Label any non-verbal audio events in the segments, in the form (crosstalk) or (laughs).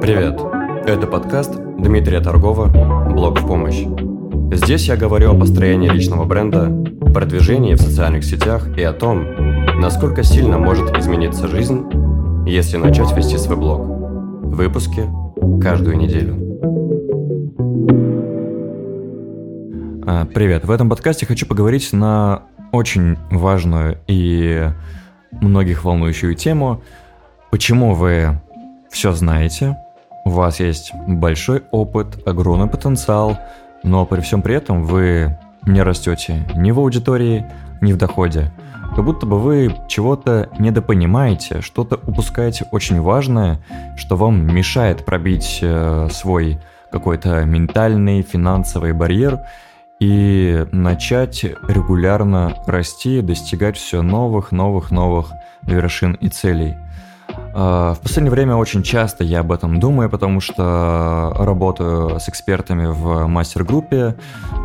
Привет! Это подкаст Дмитрия Торгова «Блог в помощь». Здесь я говорю о построении личного бренда, продвижении в социальных сетях и о том, насколько сильно может измениться жизнь, если начать вести свой блог. Выпуски каждую неделю. А, Привет! В этом подкасте хочу поговорить на очень важную и многих волнующую тему. Почему вы все знаете, у вас есть большой опыт, огромный потенциал, но при всем при этом вы не растете ни в аудитории, ни в доходе. Как будто бы вы чего-то недопонимаете, что-то упускаете очень важное, что вам мешает пробить э, свой какой-то ментальный, финансовый барьер и начать регулярно расти, достигать все новых, новых, новых вершин и целей. А, в последнее время очень часто я об этом думаю, потому что работаю с экспертами в мастер-группе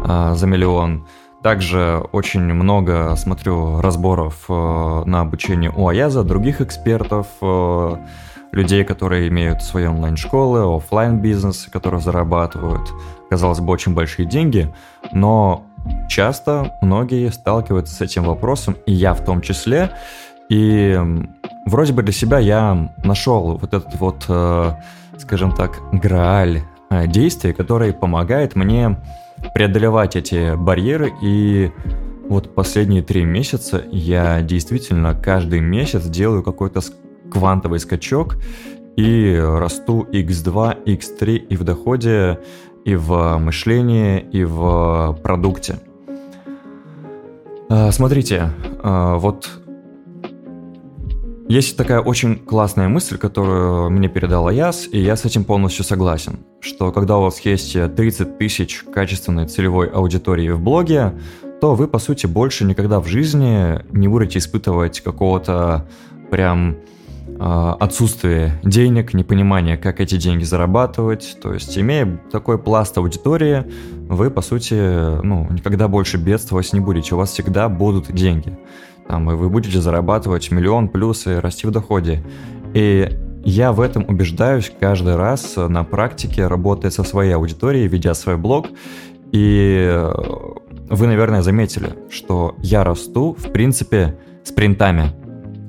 а, за миллион. Также очень много смотрю разборов э, на обучение у Аяза, других экспертов, э, людей, которые имеют свои онлайн-школы, офлайн бизнес которые зарабатывают, казалось бы, очень большие деньги, но часто многие сталкиваются с этим вопросом, и я в том числе. И вроде бы для себя я нашел вот этот вот, э, скажем так, грааль действий, который помогает мне преодолевать эти барьеры. И вот последние три месяца я действительно каждый месяц делаю какой-то квантовый скачок и расту x2, x3 и в доходе, и в мышлении, и в продукте. А, смотрите, вот есть такая очень классная мысль, которую мне передал Аяс, и я с этим полностью согласен, что когда у вас есть 30 тысяч качественной целевой аудитории в блоге, то вы, по сути, больше никогда в жизни не будете испытывать какого-то прям э, отсутствие денег, непонимание, как эти деньги зарабатывать. То есть, имея такой пласт аудитории, вы, по сути, ну, никогда больше бедствовать не будете. У вас всегда будут деньги там, и вы будете зарабатывать миллион плюс и расти в доходе. И я в этом убеждаюсь каждый раз на практике, работая со своей аудиторией, ведя свой блог. И вы, наверное, заметили, что я расту, в принципе, спринтами.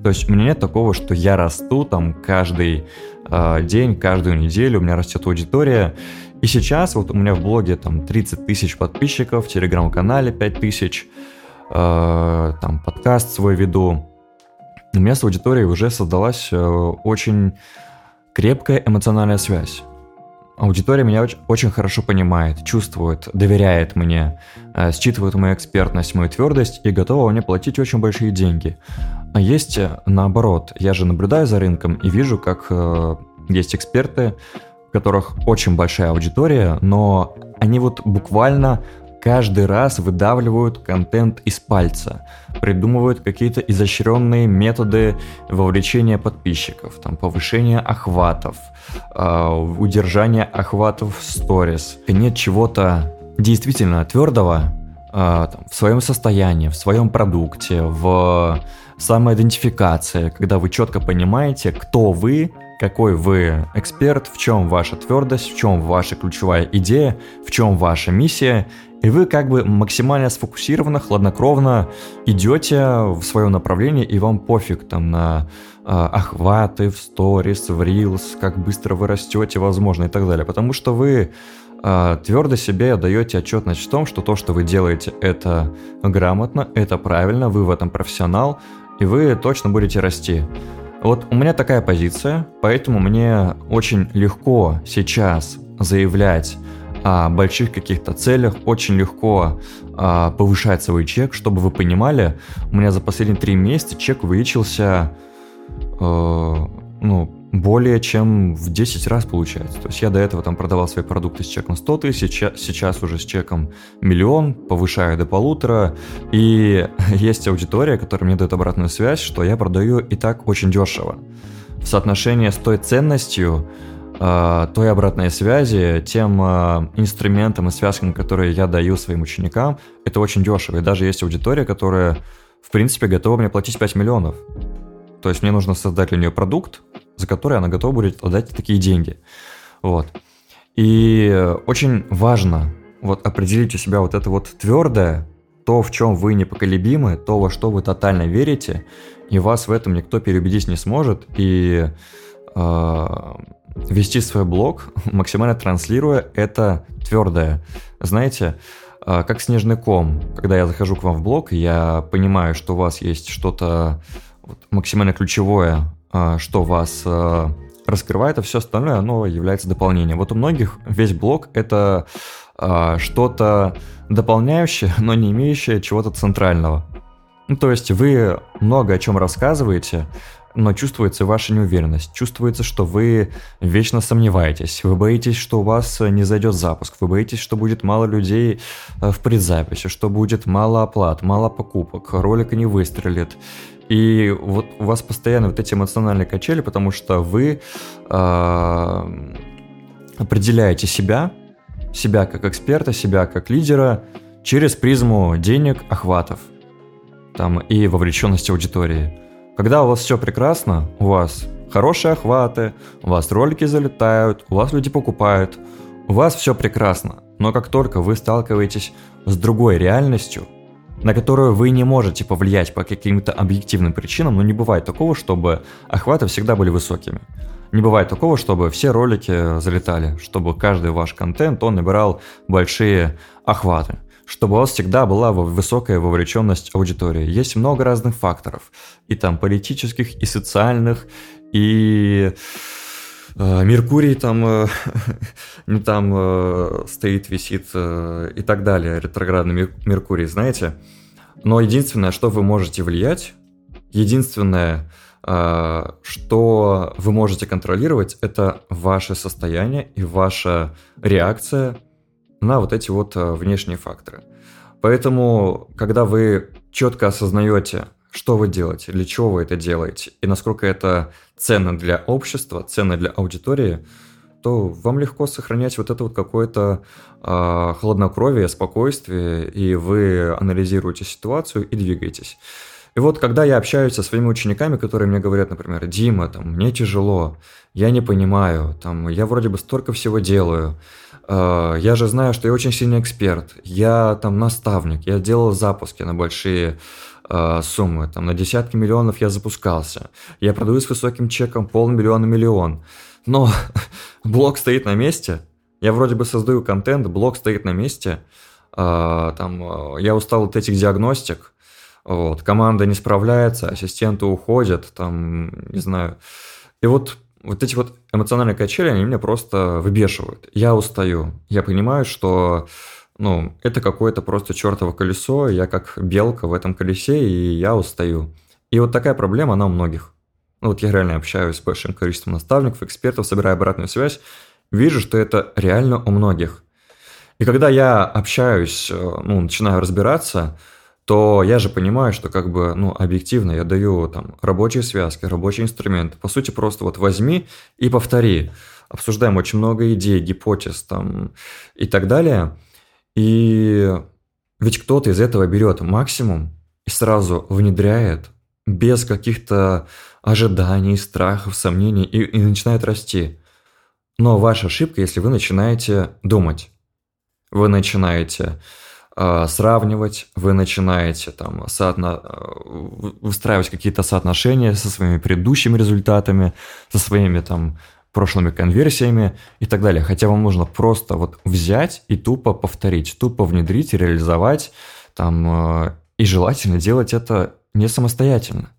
То есть у меня нет такого, что я расту там каждый э, день, каждую неделю, у меня растет аудитория. И сейчас вот у меня в блоге там 30 тысяч подписчиков, в телеграм-канале 5 тысяч. Э, там подкаст свой веду. У меня с аудиторией уже создалась э, очень крепкая эмоциональная связь. Аудитория меня очень, очень хорошо понимает, чувствует, доверяет мне, э, считывает мою экспертность, мою твердость и готова мне платить очень большие деньги. А есть наоборот, я же наблюдаю за рынком и вижу, как есть эксперты, у которых очень большая аудитория, но они вот буквально каждый раз выдавливают контент из пальца, придумывают какие-то изощренные методы вовлечения подписчиков, там, повышения охватов, э, удержания охватов в сторис. Нет чего-то действительно твердого э, там, в своем состоянии, в своем продукте, в самоидентификации, когда вы четко понимаете, кто вы, какой вы эксперт, в чем ваша твердость, в чем ваша ключевая идея, в чем ваша миссия, и вы как бы максимально сфокусированно, хладнокровно идете в свое направление, и вам пофиг там на э, охваты в сторис, в рилс, как быстро вы растете, возможно, и так далее. Потому что вы э, твердо себе даете отчетность в том, что то, что вы делаете, это грамотно, это правильно, вы в этом профессионал, и вы точно будете расти. Вот у меня такая позиция, поэтому мне очень легко сейчас заявлять о больших каких-то целях, очень легко а, повышать свой чек. Чтобы вы понимали, у меня за последние три месяца чек увеличился э, ну, более чем в 10 раз получается. То есть я до этого там продавал свои продукты с чеком 100 тысяч, сейчас уже с чеком миллион, повышаю до полутора. И (laughs) есть аудитория, которая мне дает обратную связь, что я продаю и так очень дешево. В соотношении с той ценностью, той обратной связи, тем э, инструментам и связкам, которые я даю своим ученикам, это очень дешево. И даже есть аудитория, которая, в принципе, готова мне платить 5 миллионов. То есть мне нужно создать для нее продукт, за который она готова будет отдать такие деньги. Вот. И очень важно вот определить у себя вот это вот твердое, то, в чем вы непоколебимы, то, во что вы тотально верите, и вас в этом никто переубедить не сможет, и э, вести свой блог, (laughs) максимально транслируя это твердое. Знаете, э, как снежный ком, когда я захожу к вам в блог, я понимаю, что у вас есть что-то максимально ключевое, э, что вас э, раскрывает, а все остальное, оно является дополнением. Вот у многих весь блог — это э, что-то дополняющее, (laughs) но не имеющее чего-то центрального. Ну, то есть вы много о чем рассказываете, но чувствуется ваша неуверенность, чувствуется, что вы вечно сомневаетесь, вы боитесь, что у вас не зайдет запуск, вы боитесь, что будет мало людей э, в предзаписи, что будет мало оплат, мало покупок, ролик не выстрелит. И вот у вас постоянно вот эти эмоциональные качели, потому что вы э, определяете себя, себя как эксперта, себя как лидера через призму денег, охватов там, и вовлеченности аудитории. Когда у вас все прекрасно, у вас хорошие охваты, у вас ролики залетают, у вас люди покупают, у вас все прекрасно. Но как только вы сталкиваетесь с другой реальностью, на которую вы не можете повлиять по каким-то объективным причинам, но не бывает такого, чтобы охваты всегда были высокими. Не бывает такого, чтобы все ролики залетали, чтобы каждый ваш контент, он набирал большие охваты чтобы у вас всегда была высокая вовлеченность аудитории. Есть много разных факторов, и там политических, и социальных, и э, Меркурий там э, (laughs) не там э, стоит, висит и так далее, ретроградный Меркурий, знаете. Но единственное, что вы можете влиять, единственное, что вы можете контролировать, это ваше состояние и ваша реакция на вот эти вот э, внешние факторы. Поэтому, когда вы четко осознаете, что вы делаете, для чего вы это делаете, и насколько это ценно для общества, ценно для аудитории, то вам легко сохранять вот это вот какое-то э, хладнокровие, спокойствие, и вы анализируете ситуацию и двигаетесь. И вот когда я общаюсь со своими учениками, которые мне говорят, например, Дима, там, мне тяжело, я не понимаю, там, я вроде бы столько всего делаю, я же знаю, что я очень сильный эксперт, я там наставник, я делал запуски на большие э, суммы, там, на десятки миллионов я запускался, я продаю с высоким чеком полмиллиона миллион, но (laughs) блог стоит на месте, я вроде бы создаю контент, блог стоит на месте, э, там, я устал от этих диагностик, вот, команда не справляется, ассистенты уходят, там, не знаю. И вот вот эти вот эмоциональные качели, они меня просто выбешивают. Я устаю. Я понимаю, что ну, это какое-то просто чертово колесо, я как белка в этом колесе, и я устаю. И вот такая проблема, она у многих. Ну, вот я реально общаюсь с большим количеством наставников, экспертов, собираю обратную связь, вижу, что это реально у многих. И когда я общаюсь, э, ну, начинаю разбираться, то я же понимаю, что как бы, ну, объективно я даю там рабочие связки, рабочие инструменты. По сути, просто вот возьми и повтори. Обсуждаем очень много идей, гипотез там и так далее. И ведь кто-то из этого берет максимум и сразу внедряет без каких-то ожиданий, страхов, сомнений и, и начинает расти. Но ваша ошибка, если вы начинаете думать. Вы начинаете сравнивать, вы начинаете там соотно... Э, выстраивать какие-то соотношения со своими предыдущими результатами, со своими там прошлыми конверсиями и так далее. Хотя вам нужно просто вот взять и тупо повторить, тупо внедрить, реализовать там э, и желательно делать это не самостоятельно.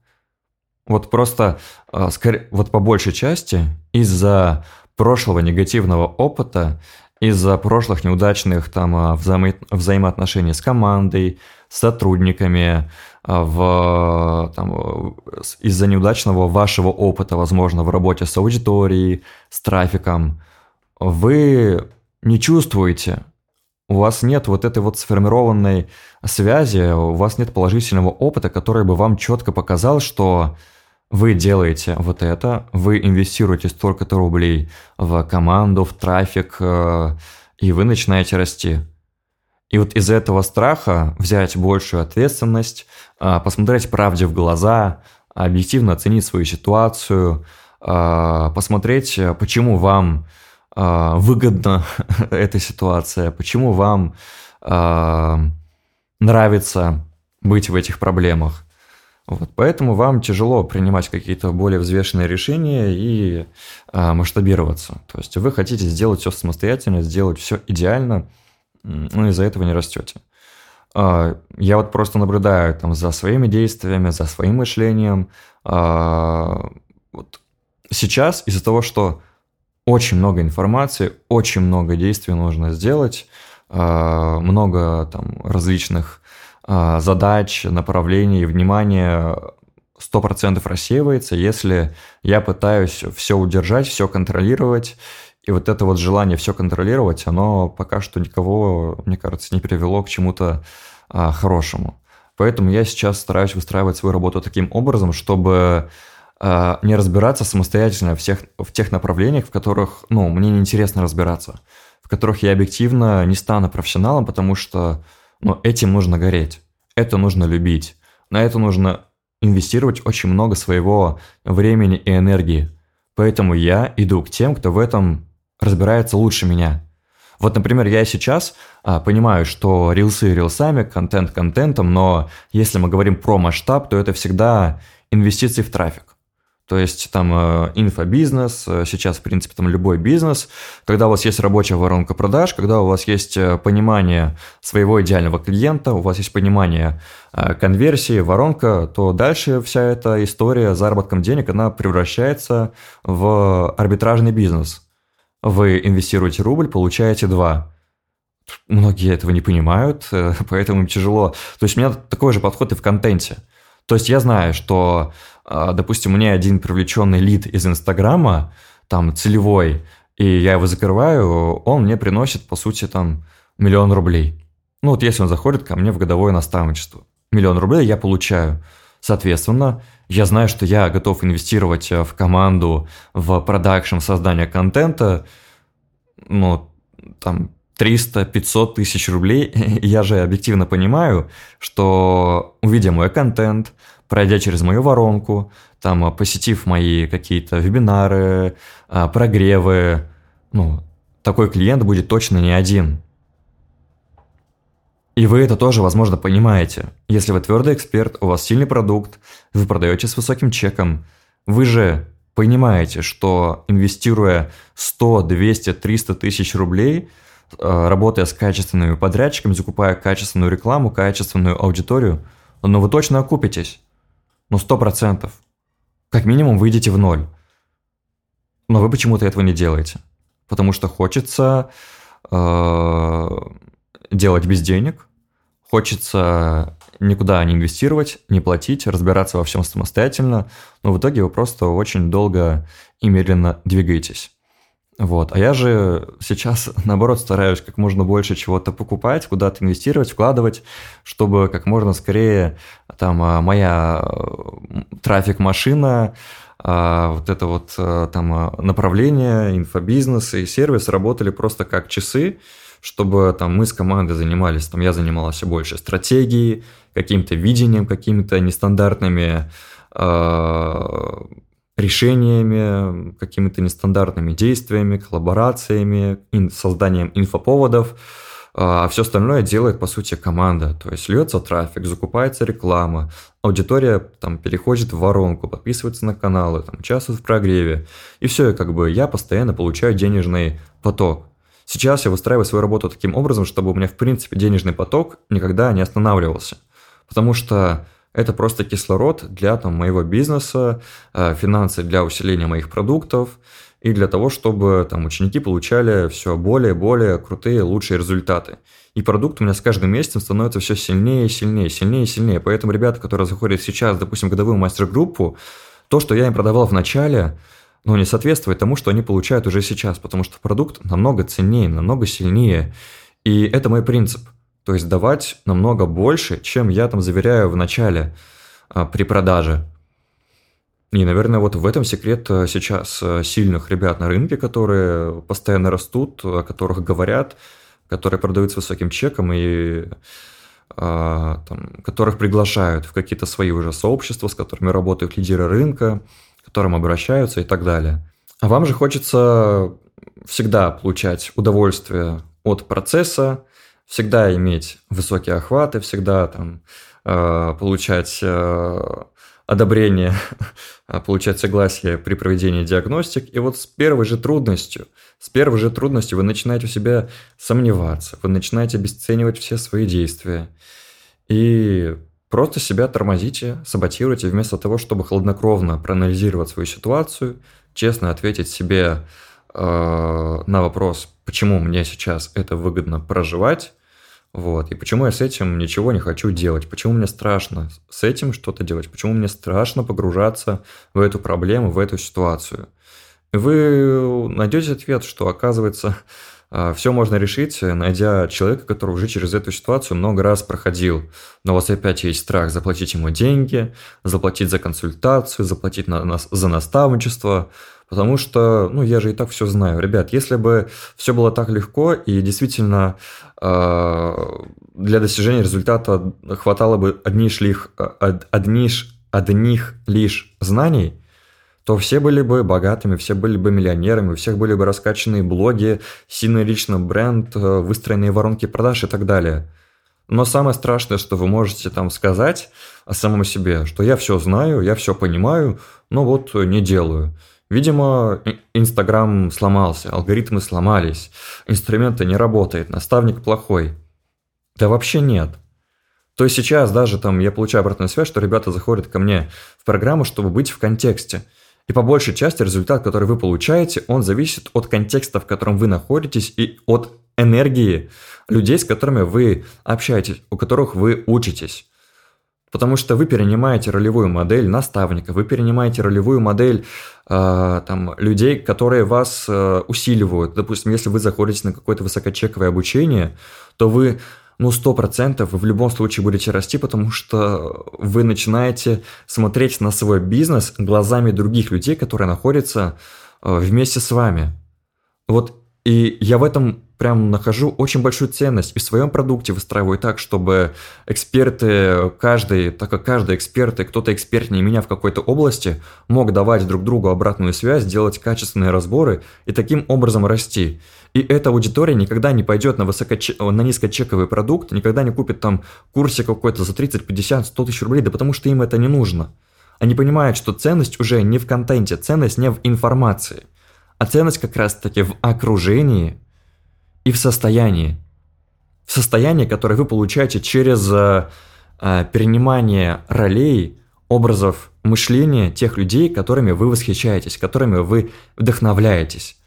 Вот просто, э, вот по большей части, из-за прошлого негативного опыта из-за прошлых неудачных там а, взаимо взаимоотношений с командой, с сотрудниками, а, в, там, из-за неудачного вашего опыта, возможно, в работе с аудиторией, с трафиком, вы не чувствуете, у вас нет вот этой вот сформированной связи, у вас нет положительного опыта, который бы вам четко показал, что вы делаете вот это, вы инвестируете столько-то рублей в команду, в трафик, э, и вы начинаете расти. И вот из этого страха взять большую ответственность, э, посмотреть правде в глаза, объективно оценить свою ситуацию, а, посмотреть, почему вам выгодна (laughs) эта ситуация, почему вам нравится быть в этих проблемах. Вот, поэтому вам тяжело принимать какие-то более взвешенные решения и а, масштабироваться. То есть вы хотите сделать все самостоятельно, сделать все идеально, но из-за этого не растете. А, я вот просто наблюдаю там за своими действиями, за своим мышлением. А, вот сейчас из-за того, что очень много информации, очень много действий нужно сделать, а, много там различных задач, направлений, внимания 100% рассеивается, если я пытаюсь все удержать, все контролировать, и вот это вот желание все контролировать, оно пока что никого, мне кажется, не привело к чему-то а, хорошему. Поэтому я сейчас стараюсь выстраивать свою работу таким образом, чтобы а, не разбираться самостоятельно в, всех, в тех направлениях, в которых ну, мне неинтересно разбираться, в которых я объективно не стану профессионалом, потому что ну, этим нужно гореть, это нужно любить, на это нужно инвестировать очень много своего времени и энергии. Поэтому я иду к тем, кто в этом разбирается лучше меня. Вот, например, я сейчас а, понимаю, что рилсы рилсами, контент контентом, но если мы говорим про масштаб, то это всегда инвестиции в трафик. То есть там э, инфобизнес, э, сейчас, в принципе, там любой бизнес, когда у вас есть рабочая воронка продаж, когда у вас есть э, понимание своего идеального клиента, у вас есть понимание конверсии, воронка, то дальше вся эта история с заработком денег, она превращается в арбитражный бизнес. Вы инвестируете рубль, получаете два. Многие этого не понимают, (laughs) поэтому им тяжело. То есть у меня такой же подход и в контенте. То есть я знаю, что а, допустим, мне один привлеченный лид из Инстаграма, там, целевой, и я его закрываю, он мне приносит, по сути, там, миллион рублей. Ну, вот если он заходит ко мне в годовое наставничество. Миллион рублей я получаю. Соответственно, я знаю, что я готов инвестировать э, в команду, в продакшн, в создание контента, ну, там, 300-500 тысяч рублей. (laughs) я же объективно понимаю, что увидя мой контент, пройдя через мою воронку, там, а, посетив мои какие-то вебинары, а, прогревы, ну, такой клиент будет точно не один. И вы это тоже, возможно, понимаете. Если вы твердый эксперт, у вас сильный продукт, вы продаете с высоким чеком, вы же понимаете, что инвестируя 100, 200, 300 тысяч рублей, а, работая с качественными подрядчиками, закупая качественную рекламу, качественную аудиторию, но вы точно окупитесь. Ну, сто процентов. Как минимум выйдете в ноль. Но вы почему-то этого не делаете. Потому что хочется э, делать без денег, хочется никуда не инвестировать, не платить, разбираться во всем самостоятельно, но в итоге вы просто очень долго и медленно двигаетесь. Вот. А я же сейчас, (laughs) наоборот, стараюсь как можно больше чего-то покупать, куда-то инвестировать, вкладывать, чтобы как можно скорее там а, моя трафик-машина, а, вот это вот а, там направление, инфобизнес и сервис работали просто как часы, чтобы там мы с командой занимались, там я занимался больше стратегией, каким-то видением, какими-то нестандартными решениями, какими-то нестандартными действиями, коллаборациями, созданием инфоповодов, а, а все остальное делает, по сути, команда. То есть льется трафик, закупается реклама, аудитория там переходит в воронку, подписывается на каналы, там, участвует в прогреве. И все, и как бы я постоянно получаю денежный поток. Сейчас я выстраиваю свою работу таким образом, чтобы у меня, в принципе, денежный поток никогда не останавливался. Потому что это просто кислород для там, моего бизнеса, э, финансы для усиления моих продуктов и для того, чтобы там, ученики получали все более и более крутые, лучшие результаты. И продукт у меня с каждым месяцем становится все сильнее и сильнее, сильнее и сильнее. Поэтому ребята, которые заходят сейчас, допустим, годовую мастер-группу, то, что я им продавал в начале, ну, не соответствует тому, что они получают уже сейчас, потому что продукт намного ценнее, намного сильнее. И это мой принцип – то есть давать намного больше, чем я там заверяю в начале а, при продаже. И, наверное, вот в этом секрет а, сейчас а, сильных ребят на рынке, которые постоянно растут, о которых говорят, которые продают с высоким чеком и а, там, которых приглашают в какие-то свои уже сообщества, с которыми работают лидеры рынка, к которым обращаются и так далее. А вам же хочется всегда получать удовольствие от процесса, всегда иметь высокие охваты, всегда там э, получать э, одобрение, (laughs) получать согласие при проведении диагностик. И вот с первой же трудностью, с первой же трудностью вы начинаете у себя сомневаться, вы начинаете обесценивать все свои действия. И просто себя тормозите, саботируйте, вместо того, чтобы хладнокровно проанализировать свою ситуацию, честно ответить себе на вопрос, почему мне сейчас это выгодно проживать, вот. И почему я с этим ничего не хочу делать? Почему мне страшно с этим что-то делать? Почему мне страшно погружаться в эту проблему, в эту ситуацию? Вы найдете ответ, что оказывается а, все можно решить, найдя человека, который уже через эту ситуацию много раз проходил. Но у вас опять есть страх заплатить ему деньги, заплатить за консультацию, заплатить на, на, за наставничество, Потому что, ну, я же и так все знаю. Ребят, если бы все было так легко и действительно э, для достижения результата хватало бы одних лишь, одних, одних лишь знаний, то все были бы богатыми, все были бы миллионерами, у всех были бы раскачанные блоги, сильный личный бренд, э, выстроенные воронки продаж и так далее. Но самое страшное, что вы можете там сказать о самом себе, что я все знаю, я все понимаю, но вот не делаю. Видимо, Инстаграм сломался, алгоритмы сломались, инструменты не работают, наставник плохой. Да вообще нет. То есть сейчас даже там я получаю обратную связь, что ребята заходят ко мне в программу, чтобы быть в контексте. И по большей части результат, который вы получаете, он зависит от контекста, в котором вы находитесь, и от энергии людей, с которыми вы общаетесь, у которых вы учитесь. Потому что вы перенимаете ролевую модель наставника, вы перенимаете ролевую модель э, там, людей, которые вас э, усиливают. Допустим, если вы заходите на какое-то высокочековое обучение, то вы ну, сто процентов вы в любом случае будете расти, потому что вы начинаете смотреть на свой бизнес глазами других людей, которые находятся э, вместе с вами. Вот и я в этом прям нахожу очень большую ценность и в своем продукте выстраиваю так, чтобы эксперты, каждый, так как каждый эксперт и кто-то экспертнее меня в какой-то области, мог давать друг другу обратную связь, делать качественные разборы и таким образом расти. И эта аудитория никогда не пойдет на, высокоче... на низкочековый продукт, никогда не купит там курсе какой-то за 30, 50, 100 тысяч рублей, да потому что им это не нужно. Они понимают, что ценность уже не в контенте, ценность не в информации, а ценность как раз-таки в окружении – и в состоянии. В состоянии, которое вы получаете через э, э, перенимание ролей, образов мышления тех людей, которыми вы восхищаетесь, которыми вы вдохновляетесь.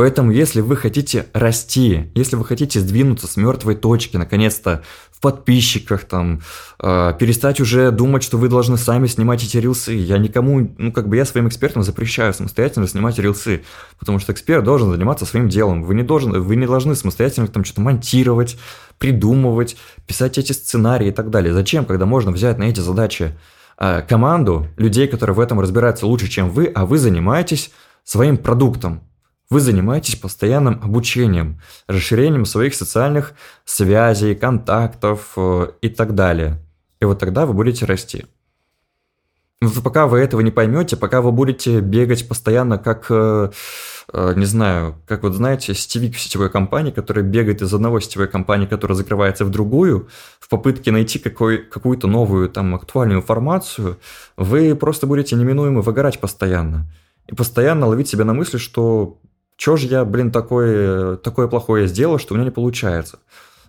Поэтому, если вы хотите расти, если вы хотите сдвинуться с мертвой точки, наконец-то в подписчиках, там, э, перестать уже думать, что вы должны сами снимать эти рилсы. Я никому, ну, как бы я своим экспертам запрещаю самостоятельно снимать рилсы, потому что эксперт должен заниматься своим делом. Вы не, должен, вы не должны самостоятельно там что-то монтировать, придумывать, писать эти сценарии и так далее. Зачем, когда можно взять на эти задачи э, команду людей, которые в этом разбираются лучше, чем вы, а вы занимаетесь своим продуктом, вы занимаетесь постоянным обучением, расширением своих социальных связей, контактов э, и так далее. И вот тогда вы будете расти. Но пока вы этого не поймете, пока вы будете бегать постоянно как, э, э, не знаю, как вот знаете, сетевик сетевой компании, который бегает из одного сетевой компании, которая закрывается в другую, в попытке найти какой, какую-то новую там актуальную информацию, вы просто будете неминуемо выгорать постоянно. И постоянно ловить себя на мысли, что Чё же я, блин, такое, такое плохое сделал, что у меня не получается?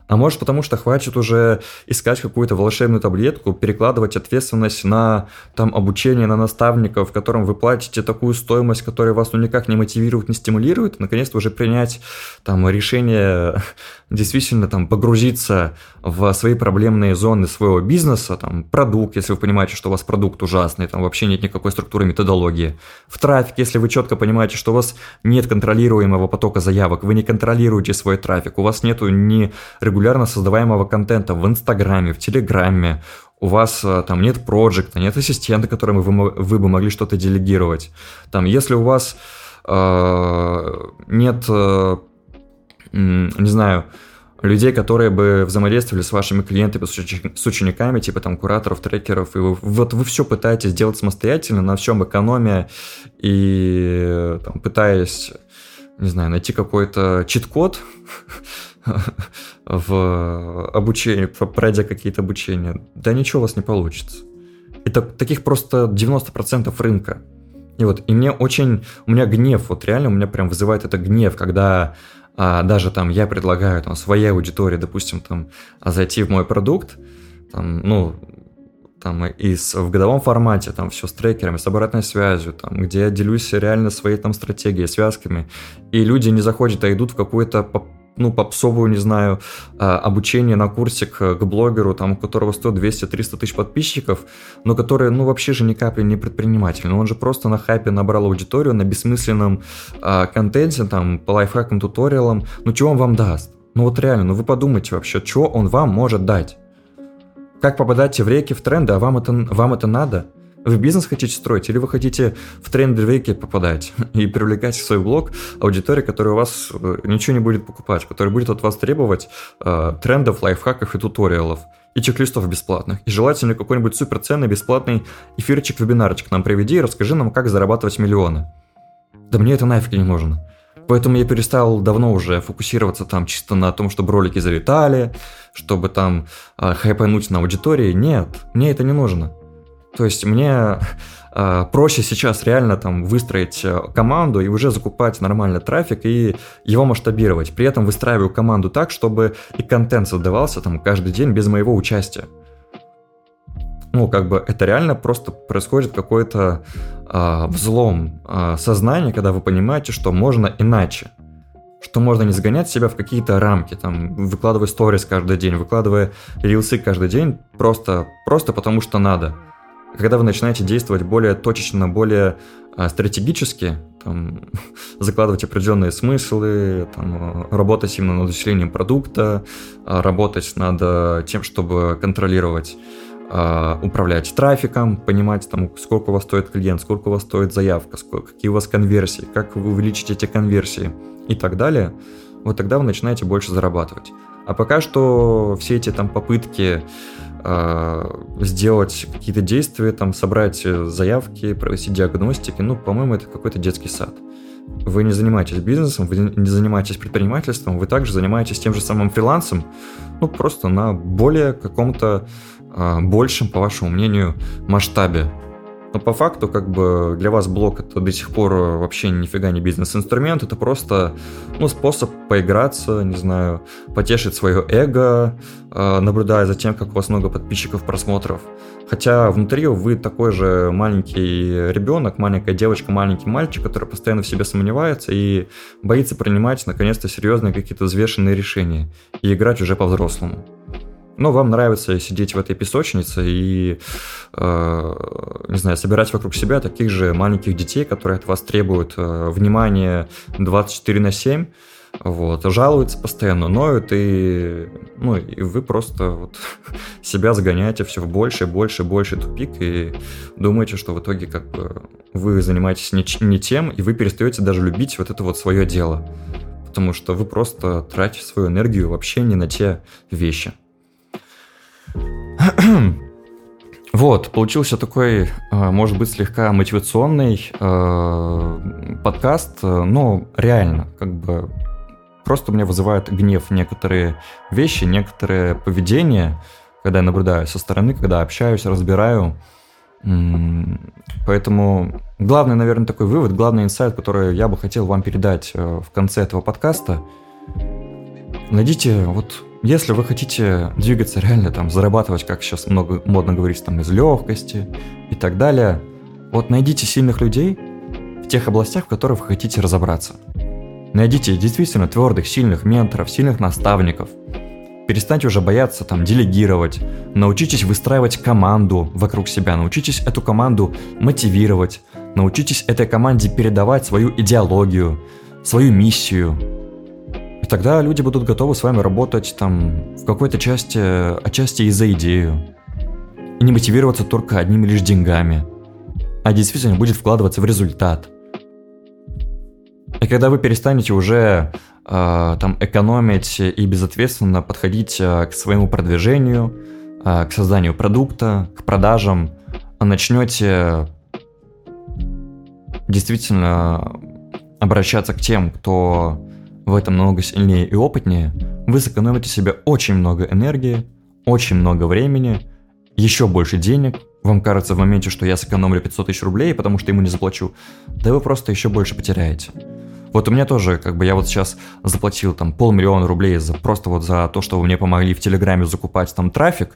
А может потому, что хватит уже искать какую-то волшебную таблетку, перекладывать ответственность на там, обучение, на наставников, которым вы платите такую стоимость, которая вас ну, никак не мотивирует, не стимулирует, наконец-то уже принять там, решение (laughs) действительно там, погрузиться в свои проблемные зоны своего бизнеса, там, продукт, если вы понимаете, что у вас продукт ужасный, там вообще нет никакой структуры методологии, в трафик, если вы четко понимаете, что у вас нет контролируемого потока заявок, вы не контролируете свой трафик, у вас нету ни регулярно создаваемого контента в Инстаграме, в Телеграме, у вас э, там нет проекта, нет ассистента, которому вы, вы бы могли что-то делегировать. Там, если у вас э, нет, э, не знаю, людей, которые бы взаимодействовали с вашими клиентами, с учениками, типа там кураторов, трекеров, и вы, вот вы все пытаетесь делать самостоятельно, на всем экономия, и там, пытаясь, не знаю, найти какой-то чит-код (laughs) в обучении, пройдя какие-то обучения, да ничего у вас не получится. Это таких просто 90% рынка. И вот, и мне очень, у меня гнев, вот реально у меня прям вызывает это гнев, когда а, даже там я предлагаю там своей аудитории, допустим, там зайти в мой продукт, там, ну, там и с, в годовом формате, там все с трекерами, с обратной связью, там, где я делюсь реально своей там стратегией, связками, и люди не заходят, а идут в какую-то ну, попсовую, не знаю, а, обучение на курсик к блогеру, там, у которого стоит 200-300 тысяч подписчиков, но который, ну, вообще же ни капли не предприниматель. Но он же просто на хайпе набрал аудиторию, на бессмысленном а, контенте, там, по лайфхакам, туториалам. Ну, чего он вам даст? Ну, вот реально, ну, вы подумайте вообще, что он вам может дать? Как попадать в реки, в тренды, а вам это, вам это надо? Вы бизнес хотите строить или вы хотите в тренды попадать (laughs) и привлекать в свой блог аудиторию, которая у вас э, ничего не будет покупать, которая будет от вас требовать э, трендов, лайфхаков и туториалов и чек-листов бесплатных. И желательно какой-нибудь суперценный бесплатный эфирчик, вебинарчик нам приведи и расскажи нам, как зарабатывать миллионы. Да мне это нафиг не нужно. Поэтому я перестал давно уже фокусироваться там чисто на том, чтобы ролики залетали, чтобы там э, хайпануть на аудитории. Нет, мне это не нужно. То есть мне э, проще сейчас реально там выстроить э, команду и уже закупать нормальный трафик и его масштабировать. При этом выстраиваю команду так, чтобы и контент создавался там каждый день без моего участия. Ну, как бы это реально просто происходит какой-то э, взлом э, сознания, когда вы понимаете, что можно иначе что можно не загонять себя в какие-то рамки, там, выкладывая сторис каждый день, выкладывая рилсы каждый день, просто, просто потому что надо когда вы начинаете действовать более точечно, более а, стратегически, там, (laughs) закладывать определенные смыслы, там, работать именно над усилением продукта, а, работать над тем, чтобы контролировать а, управлять трафиком, понимать, там, сколько у вас стоит клиент, сколько у вас стоит заявка, сколько, какие у вас конверсии, как вы увеличите эти конверсии и так далее, вот тогда вы начинаете больше зарабатывать. А пока что все эти там попытки сделать какие-то действия, там собрать заявки, провести диагностики, ну, по-моему, это какой-то детский сад. Вы не занимаетесь бизнесом, вы не занимаетесь предпринимательством, вы также занимаетесь тем же самым фрилансом, ну, просто на более каком-то э, большем, по вашему мнению, масштабе. Но по факту, как бы для вас блок это до сих пор вообще нифига не бизнес-инструмент, это просто ну, способ поиграться, не знаю, потешить свое эго, э, наблюдая за тем, как у вас много подписчиков, просмотров. Хотя внутри вы такой же маленький ребенок, маленькая девочка, маленький мальчик, который постоянно в себе сомневается и боится принимать наконец-то серьезные какие-то взвешенные решения и играть уже по-взрослому. Но вам нравится сидеть в этой песочнице и, э, не знаю, собирать вокруг себя таких же маленьких детей, которые от вас требуют э, внимания 24 на 7, вот, жалуются постоянно, ноют, и, ну, и вы просто вот (laughs) себя загоняете все в больше, больше, больше тупик, и думаете, что в итоге как бы вы занимаетесь не, не тем, и вы перестаете даже любить вот это вот свое дело, потому что вы просто тратите свою энергию вообще не на те вещи. (clears throat) Вот, получился такой, э, может быть, слегка мотивационный э, подкаст, э, но реально, как бы просто мне вызывают гнев некоторые вещи, некоторые поведения, когда я наблюдаю со стороны, когда общаюсь, разбираю. Поэтому главный, наверное, такой вывод, главный инсайт, который я бы хотел вам передать в конце этого подкаста, найдите вот если вы хотите двигаться реально, там, зарабатывать, как сейчас много модно говорить, там, из легкости и так далее, вот найдите сильных людей в тех областях, в которых вы хотите разобраться. Найдите действительно твердых, сильных менторов, сильных наставников. Перестаньте уже бояться там делегировать. Научитесь выстраивать команду вокруг себя. Научитесь эту команду мотивировать. Научитесь этой команде передавать свою идеологию, свою миссию, тогда люди будут готовы с вами работать там в какой-то части, отчасти и за идею. И не мотивироваться только одними лишь деньгами, а действительно будет вкладываться в результат. И когда вы перестанете уже э, там экономить и безответственно подходить э, к своему продвижению, э, к созданию продукта, к продажам, начнете действительно обращаться к тем, кто в этом намного сильнее и опытнее, вы сэкономите себе очень много энергии, очень много времени, еще больше денег. Вам кажется в моменте, что я сэкономлю 500 тысяч рублей, потому что ему не заплачу. Да вы просто еще больше потеряете. Вот у меня тоже, как бы я вот сейчас заплатил там полмиллиона рублей за просто вот за то, что вы мне помогли в Телеграме закупать там трафик.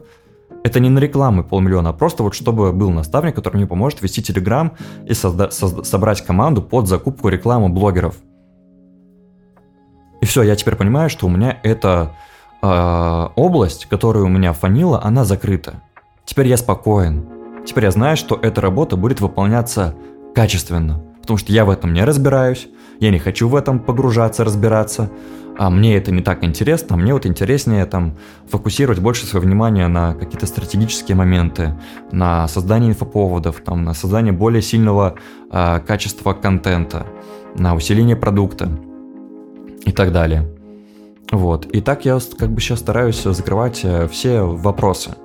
Это не на рекламы полмиллиона, а просто вот чтобы был наставник, который мне поможет вести Телеграм и созда- созда- собрать команду под закупку рекламы блогеров. И все, я теперь понимаю, что у меня эта э, область, которая у меня фанила, она закрыта. Теперь я спокоен. Теперь я знаю, что эта работа будет выполняться качественно. Потому что я в этом не разбираюсь, я не хочу в этом погружаться, разбираться. А мне это не так интересно, мне вот интереснее там фокусировать больше свое внимание на какие-то стратегические моменты, на создание инфоповодов, там, на создание более сильного э, качества контента, на усиление продукта и так далее. Вот. И так я как бы сейчас стараюсь закрывать э, все вопросы.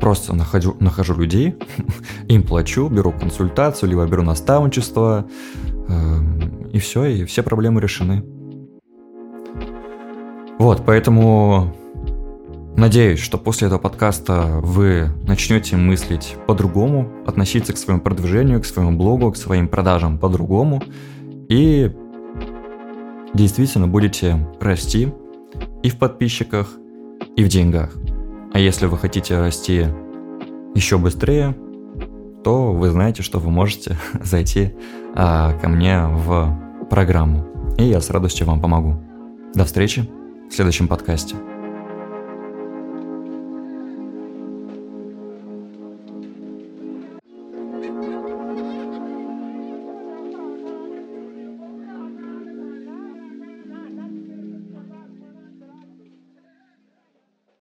Просто нахожу, нахожу людей, (laughs) им плачу, беру консультацию, либо беру наставничество, э, и все, и все проблемы решены. Вот, поэтому надеюсь, что после этого подкаста вы начнете мыслить по-другому, относиться к своему продвижению, к своему блогу, к своим продажам по-другому, и действительно будете расти и в подписчиках, и в деньгах. А если вы хотите расти еще быстрее, то вы знаете, что вы можете (laughs) зайти а, ко мне в программу. И я с радостью вам помогу. До встречи в следующем подкасте.